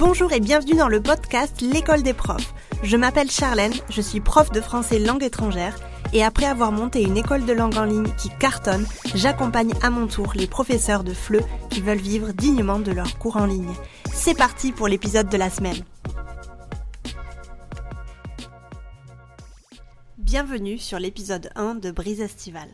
Bonjour et bienvenue dans le podcast L'école des profs. Je m'appelle Charlène, je suis prof de français langue étrangère et après avoir monté une école de langue en ligne qui cartonne, j'accompagne à mon tour les professeurs de FLE qui veulent vivre dignement de leurs cours en ligne. C'est parti pour l'épisode de la semaine. Bienvenue sur l'épisode 1 de Brise Estivale.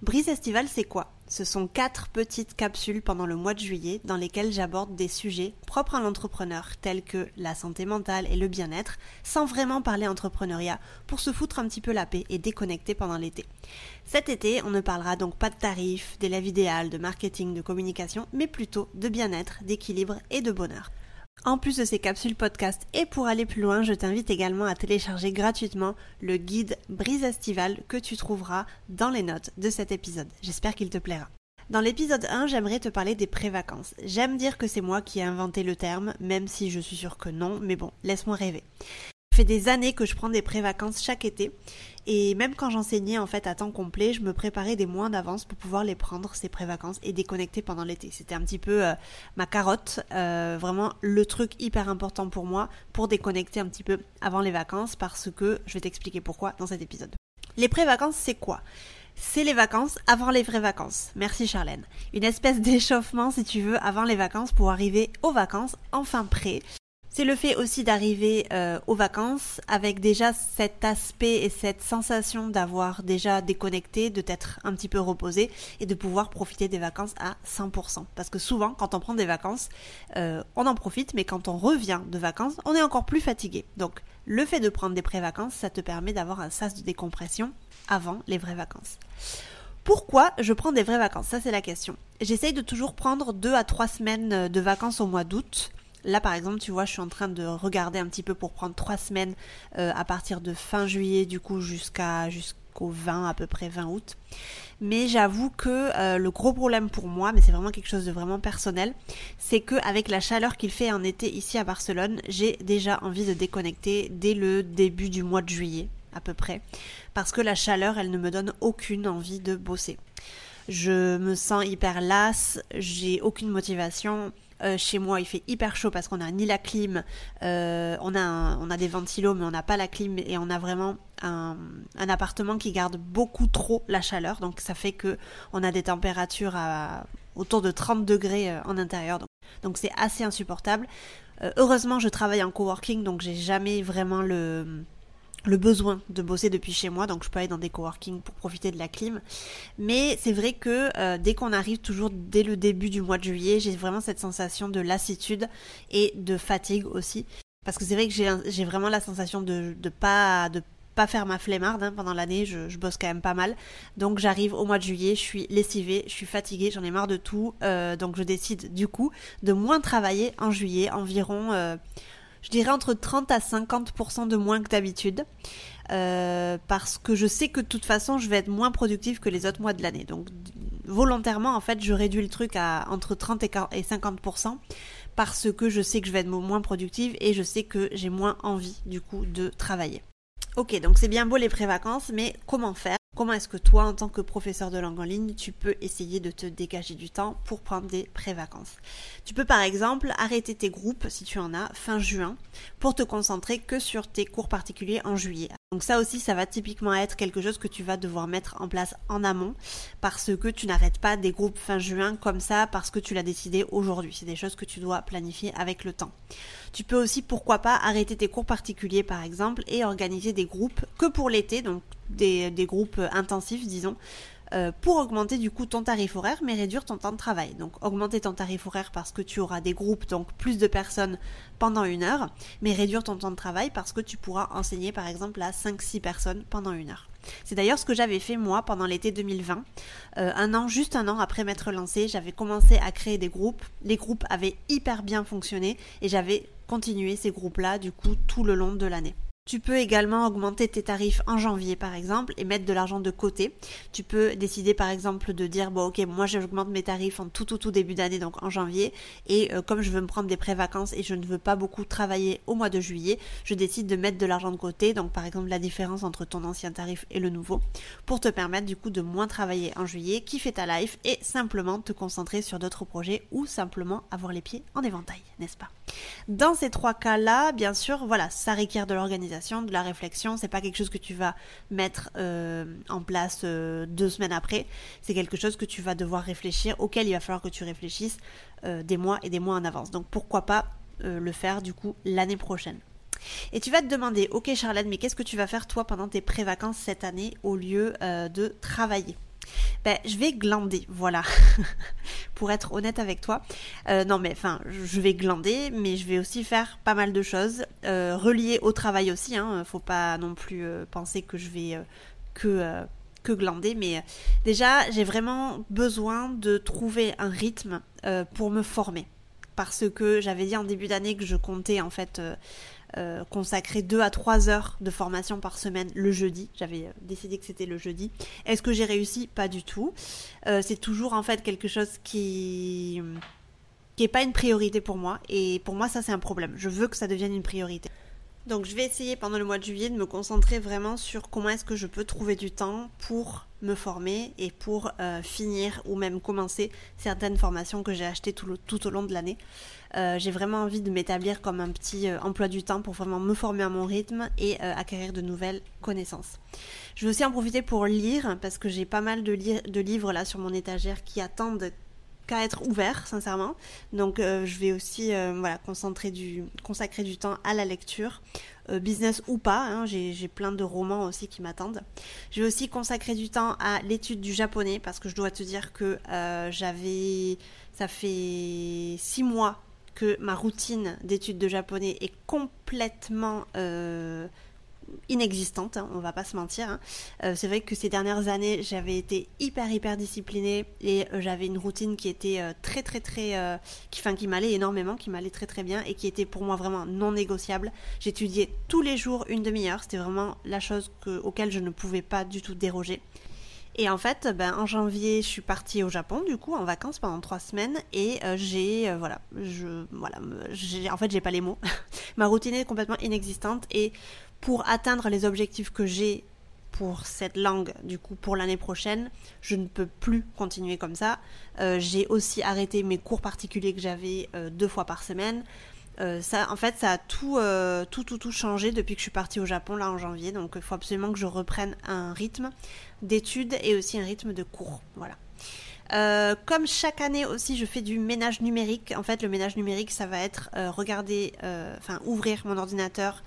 Brise Estivale, c'est quoi? Ce sont quatre petites capsules pendant le mois de juillet dans lesquelles j'aborde des sujets propres à l'entrepreneur, tels que la santé mentale et le bien-être, sans vraiment parler entrepreneuriat, pour se foutre un petit peu la paix et déconnecter pendant l'été. Cet été, on ne parlera donc pas de tarifs, d'élèves idéal, de marketing, de communication, mais plutôt de bien-être, d'équilibre et de bonheur. En plus de ces capsules podcast et pour aller plus loin, je t'invite également à télécharger gratuitement le guide Brise Estivale que tu trouveras dans les notes de cet épisode. J'espère qu'il te plaira. Dans l'épisode 1, j'aimerais te parler des pré-vacances. J'aime dire que c'est moi qui ai inventé le terme, même si je suis sûre que non, mais bon, laisse-moi rêver. Ça fait des années que je prends des pré-vacances chaque été et même quand j'enseignais en fait à temps complet, je me préparais des mois d'avance pour pouvoir les prendre ces pré-vacances et déconnecter pendant l'été. C'était un petit peu euh, ma carotte, euh, vraiment le truc hyper important pour moi pour déconnecter un petit peu avant les vacances parce que je vais t'expliquer pourquoi dans cet épisode. Les pré-vacances, c'est quoi? C'est les vacances avant les vraies vacances. Merci Charlène. Une espèce d'échauffement, si tu veux, avant les vacances pour arriver aux vacances enfin prêt. C'est le fait aussi d'arriver euh, aux vacances avec déjà cet aspect et cette sensation d'avoir déjà déconnecté, de t'être un petit peu reposé et de pouvoir profiter des vacances à 100%. Parce que souvent, quand on prend des vacances, euh, on en profite, mais quand on revient de vacances, on est encore plus fatigué. Donc, le fait de prendre des pré-vacances, ça te permet d'avoir un sas de décompression avant les vraies vacances. Pourquoi je prends des vraies vacances? Ça, c'est la question. J'essaye de toujours prendre deux à trois semaines de vacances au mois d'août Là, par exemple, tu vois, je suis en train de regarder un petit peu pour prendre trois semaines euh, à partir de fin juillet, du coup, jusqu'à jusqu'au 20, à peu près 20 août. Mais j'avoue que euh, le gros problème pour moi, mais c'est vraiment quelque chose de vraiment personnel, c'est que avec la chaleur qu'il fait en été ici à Barcelone, j'ai déjà envie de déconnecter dès le début du mois de juillet, à peu près, parce que la chaleur, elle ne me donne aucune envie de bosser. Je me sens hyper lasse, j'ai aucune motivation, euh, chez moi, il fait hyper chaud parce qu'on a ni la clim, euh, on, a des ventilos, mais on n'a pas la clim et on a vraiment un, appartement qui garde beaucoup trop la chaleur. Donc ça fait que on a des températures autour de 30 degrés euh, en intérieur. Donc c'est assez insupportable. heureusement, je travaille en coworking, donc j'ai jamais vraiment le le besoin de bosser depuis chez moi, donc je peux aller dans des coworking pour profiter de la clim. Mais c'est vrai que euh, dès qu'on arrive toujours dès le début du mois de juillet, j'ai vraiment cette sensation de lassitude et de fatigue aussi. Parce que c'est vrai que j'ai vraiment la sensation de, de pas de pas faire ma flemmarde hein, pendant l'année, je, bosse quand même pas mal. Donc j'arrive au mois de juillet, je suis lessivée, je suis fatiguée, j'en ai marre de tout. Euh, donc je décide du coup de moins travailler en juillet, environ... Euh, je dirais entre 30 à 50% de moins que d'habitude. Euh, parce que je sais que de toute façon, je vais être moins productive que les autres mois de l'année. Donc, volontairement, en fait, je réduis le truc à entre 30 et 50% parce que je sais que je vais être moins productive et je sais que j'ai moins envie, du coup, de travailler. Ok, donc c'est bien beau les pré-vacances, mais comment faire? Comment est-ce que toi, en tant que professeur de langue en ligne, tu peux essayer de te dégager du temps pour prendre des pré-vacances? Tu peux par exemple arrêter tes groupes, si tu en as, fin juin, pour te concentrer que sur tes cours particuliers en juillet. Donc ça aussi, ça va typiquement être quelque chose que tu vas devoir mettre en place en amont parce que tu n'arrêtes pas des groupes fin juin comme ça parce que tu l'as décidé aujourd'hui. C'est des choses que tu dois planifier avec le temps. Tu peux aussi, pourquoi pas, arrêter tes cours particuliers par exemple et organiser des groupes que pour l'été, donc des, groupes intensifs disons, euh, pour augmenter du coup ton tarif horaire mais réduire ton temps de travail. Donc augmenter ton tarif horaire parce que tu auras des groupes, donc plus de personnes pendant une heure, mais réduire ton temps de travail parce que tu pourras enseigner par exemple à 5-6 personnes pendant une heure. C'est d'ailleurs ce que j'avais fait moi pendant l'été 2020. Euh, un an, juste un an après m'être lancé, j'avais commencé à créer des groupes. Les groupes avaient hyper bien fonctionné et j'avais continué ces groupes-là du coup tout le long de l'année. Tu peux également augmenter tes tarifs en janvier par exemple et mettre de l'argent de côté. Tu peux décider par exemple de dire bon ok moi j'augmente mes tarifs en tout tout tout début d'année donc en janvier et euh, comme je veux me prendre des pré-vacances et je ne veux pas beaucoup travailler au mois de juillet, je décide de mettre de l'argent de côté donc par exemple la différence entre ton ancien tarif et le nouveau pour te permettre du coup de moins travailler en juillet, kiffer ta life et simplement te concentrer sur d'autres projets ou simplement avoir les pieds en éventail, n'est-ce pas? Dans ces trois cas-là, bien sûr, voilà, ça requiert de l'organisation, de la réflexion. C'est pas quelque chose que tu vas mettre euh, en place euh, deux semaines après. C'est quelque chose que tu vas devoir réfléchir, auquel il va falloir que tu réfléchisses euh, des mois et des mois en avance. Donc pourquoi pas le faire du coup l'année prochaine. Et tu vas te demander, ok Charlotte, mais qu'est-ce que tu vas faire toi pendant tes pré-vacances cette année au lieu de travailler? Ben, je vais glander, voilà. Pour être honnête avec toi. Euh, non, mais enfin, je vais glander, mais je vais aussi faire pas mal de choses. Euh, reliées au travail aussi, hein. Faut pas non plus euh, penser que je vais que, que glander. Mais déjà, j'ai vraiment besoin de trouver un rythme pour me former. Parce que j'avais dit en début d'année que je comptais en fait consacrer 2 à 3 heures de formation par semaine le jeudi. J'avais euh, décidé que c'était le jeudi. Est-ce que j'ai réussi? Pas du tout. Euh, c'est toujours en fait quelque chose qui qui est pas une priorité pour moi et pour moi ça c'est un problème. Je veux que ça devienne une priorité. Donc je vais essayer pendant le mois de juillet de me concentrer vraiment sur comment est-ce que je peux trouver du temps pour me former et pour euh, finir ou même commencer certaines formations que j'ai achetées tout, au long de l'année. Euh, j'ai vraiment envie de m'établir comme un petit euh, emploi du temps pour vraiment me former à mon rythme et acquérir de nouvelles connaissances. Je vais aussi en profiter pour lire parce que j'ai pas mal de, de livres là sur mon étagère qui attendent qu'à être ouvert, sincèrement. Donc euh, je vais aussi euh, voilà, concentrer du, consacrer du temps à la lecture, euh, business ou pas. Hein, j'ai plein de romans aussi qui m'attendent. Je vais aussi consacrer du temps à l'étude du japonais parce que je dois te dire que j'avais, ça fait six mois que ma routine d'étude de japonais est complètement inexistante, hein, on va pas se mentir. Hein. Euh, c'est vrai que ces dernières années, j'avais été hyper hyper disciplinée et euh, j'avais une routine qui était euh, très très très, qui, qui m'allait énormément, qui m'allait très très bien et qui était pour moi vraiment non négociable. J'étudiais tous les jours une demi-heure, c'était vraiment la chose que, auquel je ne pouvais pas du tout déroger. Et en fait, ben, en janvier, je suis partie au Japon, du coup, en vacances pendant trois semaines, et j'ai, voilà, je, voilà, en fait, j'ai pas les mots. Ma routine est complètement inexistante, et pour atteindre les objectifs que j'ai pour cette langue, du coup, pour l'année prochaine, je ne peux plus continuer comme ça. Euh, j'ai aussi arrêté mes cours particuliers que j'avais euh, deux fois par semaine. Euh, ça, en fait, ça a tout, tout, tout, tout changé depuis que je suis partie au Japon là en janvier. Donc, il faut absolument que je reprenne un rythme d'études et aussi un rythme de cours. Voilà. comme chaque année aussi, je fais du ménage numérique. En fait, le ménage numérique, ça va être regarder, enfin ouvrir mon ordinateur,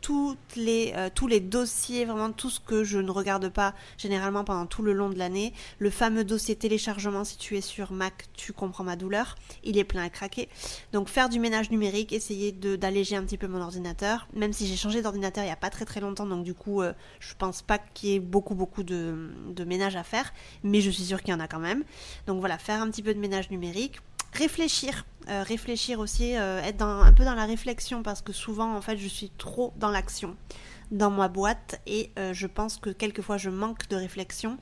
toutes les, euh, tous les dossiers, vraiment tout ce que je ne regarde pas généralement pendant tout le long de l'année. Le fameux dossier téléchargement, si tu es sur Mac, tu comprends ma douleur. Il est plein à craquer. Donc faire du ménage numérique, essayer d'alléger un petit peu mon ordinateur. Même si j'ai changé d'ordinateur il n'y a pas très très longtemps, donc du coup euh, je pense pas qu'il y ait beaucoup beaucoup de, de ménage à faire. Mais je suis sûre qu'il y en a quand même. Donc voilà, faire un petit peu de ménage numérique réfléchir, euh, réfléchir aussi, euh, être un peu dans la réflexion parce que souvent en fait je suis trop dans l'action dans ma boîte et euh, je pense que quelquefois je manque de réflexion.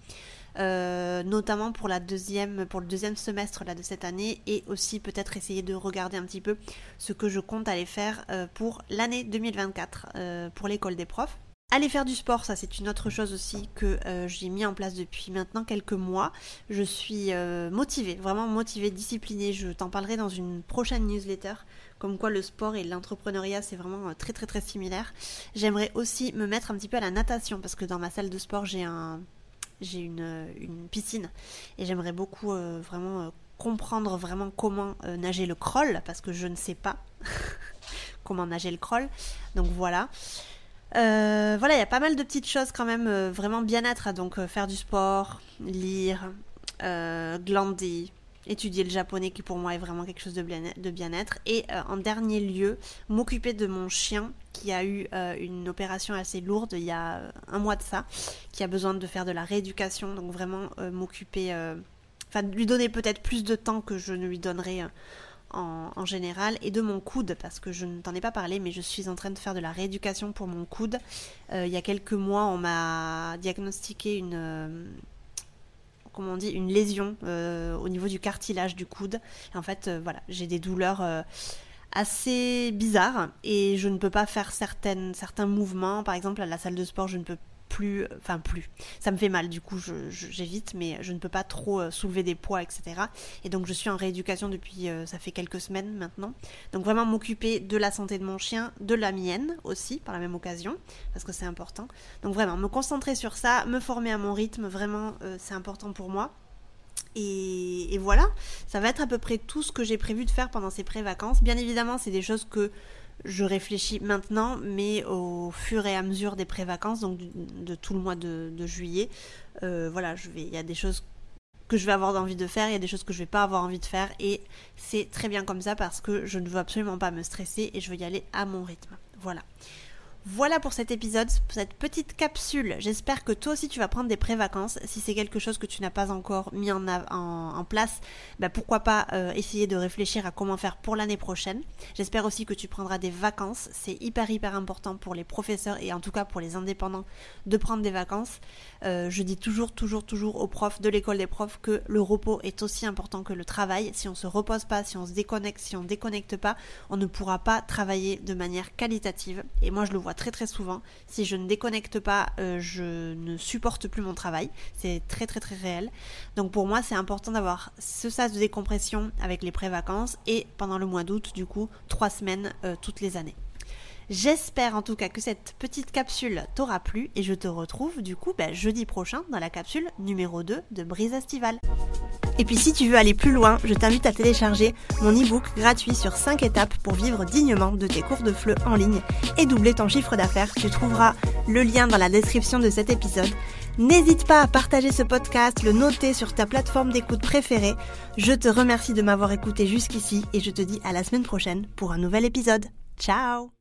notamment pour la deuxième pour le deuxième semestre là de cette année et aussi peut-être essayer de regarder un petit peu ce que je compte aller faire pour l'année 2024 pour l'école des profs Aller faire du sport, ça c'est une autre chose aussi que euh, j'ai mis en place depuis maintenant quelques mois. Je suis euh, motivée, vraiment motivée, disciplinée. Je t'en parlerai dans une prochaine newsletter, comme quoi le sport et l'entrepreneuriat c'est vraiment euh, très très très similaire. J'aimerais aussi me mettre un petit peu à la natation parce que dans ma salle de sport j'ai un j'ai une, une, piscine et j'aimerais beaucoup vraiment comprendre vraiment comment nager le crawl parce que je ne sais pas comment nager le crawl. Donc voilà. Euh, voilà, il y a pas mal de petites choses quand même euh, vraiment bien-être. Donc euh, faire du sport, lire, glander, étudier le japonais qui pour moi est vraiment quelque chose de bien-être. Et en dernier lieu, m'occuper de mon chien qui a eu une opération assez lourde il y a un mois de ça, qui a besoin de faire de la rééducation. Donc vraiment m'occuper, enfin lui donner peut-être plus de temps que je ne lui donnerai en, général et de mon coude parce que je ne t'en ai pas parlé mais je suis en train de faire de la rééducation pour mon coude. Euh, il y a quelques mois on m'a diagnostiqué une euh, comment on dit une lésion euh, au niveau du cartilage du coude. en fait voilà j'ai des douleurs assez bizarres et je ne peux pas faire certaines, certains mouvements. Par exemple à la salle de sport je ne peux plus, enfin plus. Ça me fait mal, du coup j'évite, mais je ne peux pas trop euh, soulever des poids, etc. Et donc je suis en rééducation depuis, euh, ça fait quelques semaines maintenant. Donc vraiment m'occuper de la santé de mon chien, de la mienne aussi, par la même occasion, parce que c'est important. Donc vraiment me concentrer sur ça, me former à mon rythme, vraiment c'est important pour moi. Et, et, voilà, ça va être à peu près tout ce que j'ai prévu de faire pendant ces pré-vacances. Bien évidemment, c'est des choses que je réfléchis maintenant, mais au fur et à mesure des pré-vacances, donc de, tout le mois de, juillet, euh, voilà, je il y a des choses que je vais avoir envie de faire, il y a des choses que je vais pas avoir envie de faire, et c'est très bien comme ça parce que je ne veux absolument pas me stresser et je veux y aller à mon rythme. Voilà. Voilà pour cet épisode, cette petite capsule. J'espère que toi aussi tu vas prendre des pré-vacances. Si c'est quelque chose que tu n'as pas encore mis en, en, place, bah pourquoi pas euh, essayer de réfléchir à comment faire pour l'année prochaine. J'espère aussi que tu prendras des vacances. C'est hyper hyper important pour les professeurs et en tout cas pour les indépendants de prendre des vacances. Euh, je dis toujours toujours toujours aux profs de l'école des profs que le repos est aussi important que le travail. Si on se repose pas, si on se déconnecte, si on déconnecte pas, on ne pourra pas travailler de manière qualitative. Et moi je le vois très très souvent. Si je ne déconnecte pas, euh, je ne supporte plus mon travail. C'est très très très réel. Donc pour moi, c'est important d'avoir ce sas de décompression avec les pré-vacances et pendant le mois d'août, du coup, trois semaines euh, toutes les années. J'espère en tout cas que cette petite capsule t'aura plu et je te retrouve du coup ben, jeudi prochain dans la capsule numéro 2 de Brise Estival. Et puis si tu veux aller plus loin, je t'invite à télécharger mon e-book gratuit sur 5 étapes pour vivre dignement de tes cours de FLE en ligne et doubler ton chiffre d'affaires. Tu trouveras le lien dans la description de cet épisode. N'hésite pas à partager ce podcast, le noter sur ta plateforme d'écoute préférée. Je te remercie de m'avoir écouté jusqu'ici et je te dis à la semaine prochaine pour un nouvel épisode. Ciao